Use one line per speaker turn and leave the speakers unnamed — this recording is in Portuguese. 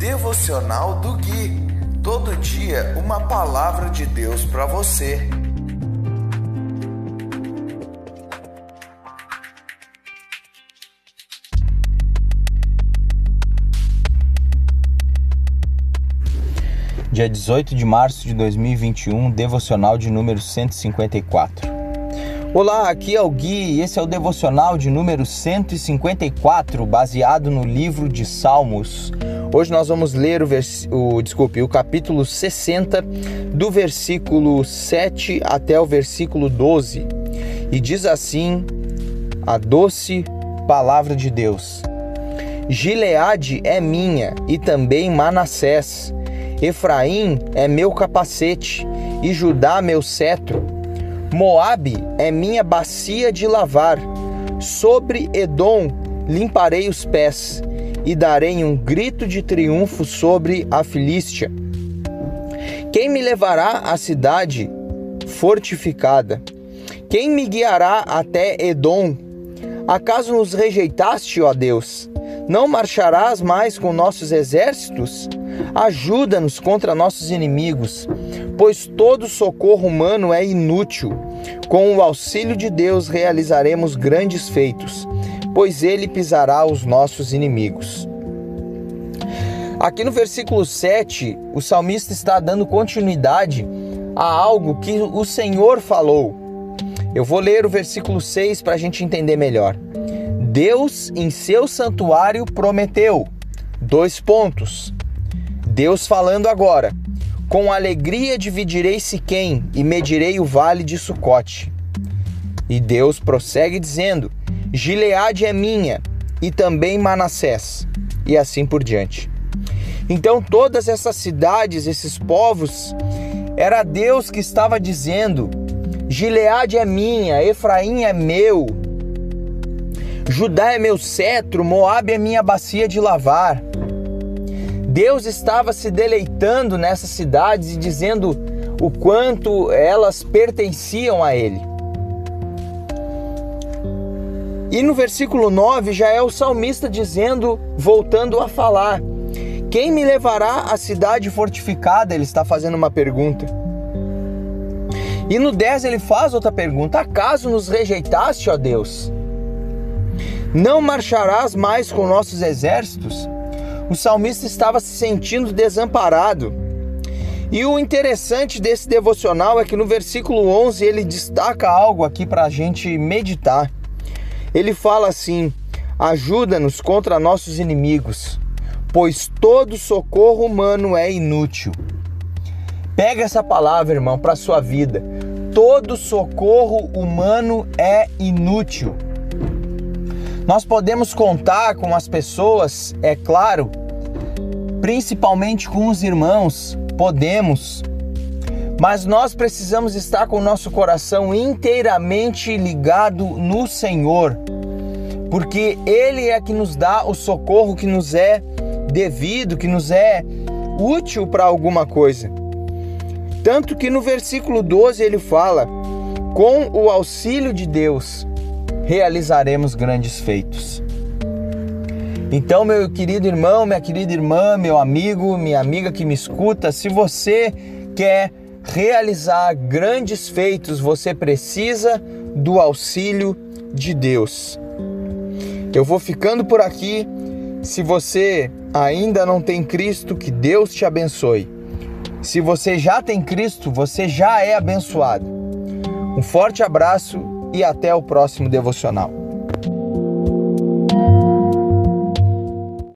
Devocional do Gui. Todo dia uma palavra de Deus para você.
Dia 18 de março de 2021, devocional de número 154. Olá, aqui é o Gui e esse é o devocional de número 154, baseado no livro de Salmos. Hoje nós vamos ler o, o, desculpe, o capítulo 60, do versículo 7 até o versículo 12. E diz assim a doce palavra de Deus: Gileade é minha e também Manassés Efraim é meu capacete e Judá meu cetro. Moabe é minha bacia de lavar. Sobre Edom limparei os pés e darei um grito de triunfo sobre a Filístia. Quem me levará à cidade fortificada? Quem me guiará até Edom? Acaso nos rejeitaste, ó Deus? Não marcharás mais com nossos exércitos? Ajuda-nos contra nossos inimigos, pois todo socorro humano é inútil. Com o auxílio de Deus realizaremos grandes feitos, pois ele pisará os nossos inimigos. Aqui no versículo 7, o salmista está dando continuidade a algo que o Senhor falou. Eu vou ler o versículo 6 para a gente entender melhor. Deus em seu santuário prometeu. Dois pontos. Deus falando agora: Com alegria dividirei Siquém e medirei o vale de Sucote. E Deus prossegue dizendo: Gileade é minha e também Manassés, e assim por diante. Então, todas essas cidades, esses povos, era Deus que estava dizendo: Gileade é minha, Efraim é meu, Judá é meu cetro, Moabe é minha bacia de lavar. Deus estava se deleitando nessas cidades e dizendo o quanto elas pertenciam a Ele. E no versículo 9 já é o salmista dizendo, voltando a falar: Quem me levará à cidade fortificada? Ele está fazendo uma pergunta. E no 10 ele faz outra pergunta: Acaso nos rejeitaste, ó Deus? Não marcharás mais com nossos exércitos? o salmista estava se sentindo desamparado. E o interessante desse devocional é que no versículo 11 ele destaca algo aqui para a gente meditar. Ele fala assim: Ajuda-nos contra nossos inimigos, pois todo socorro humano é inútil. Pega essa palavra, irmão, para sua vida. Todo socorro humano é inútil. Nós podemos contar com as pessoas, é claro, principalmente com os irmãos, podemos, mas nós precisamos estar com o nosso coração inteiramente ligado no Senhor, porque Ele é que nos dá o socorro que nos é devido, que nos é útil para alguma coisa. Tanto que no versículo 12 ele fala: com o auxílio de Deus realizaremos grandes feitos. Então, meu querido irmão, minha querida irmã, meu amigo, minha amiga que me escuta, se você quer realizar grandes feitos, você precisa do auxílio de Deus. Eu vou ficando por aqui. Se você ainda não tem Cristo, que Deus te abençoe. Se você já tem Cristo, você já é abençoado. Um forte abraço e até o próximo devocional.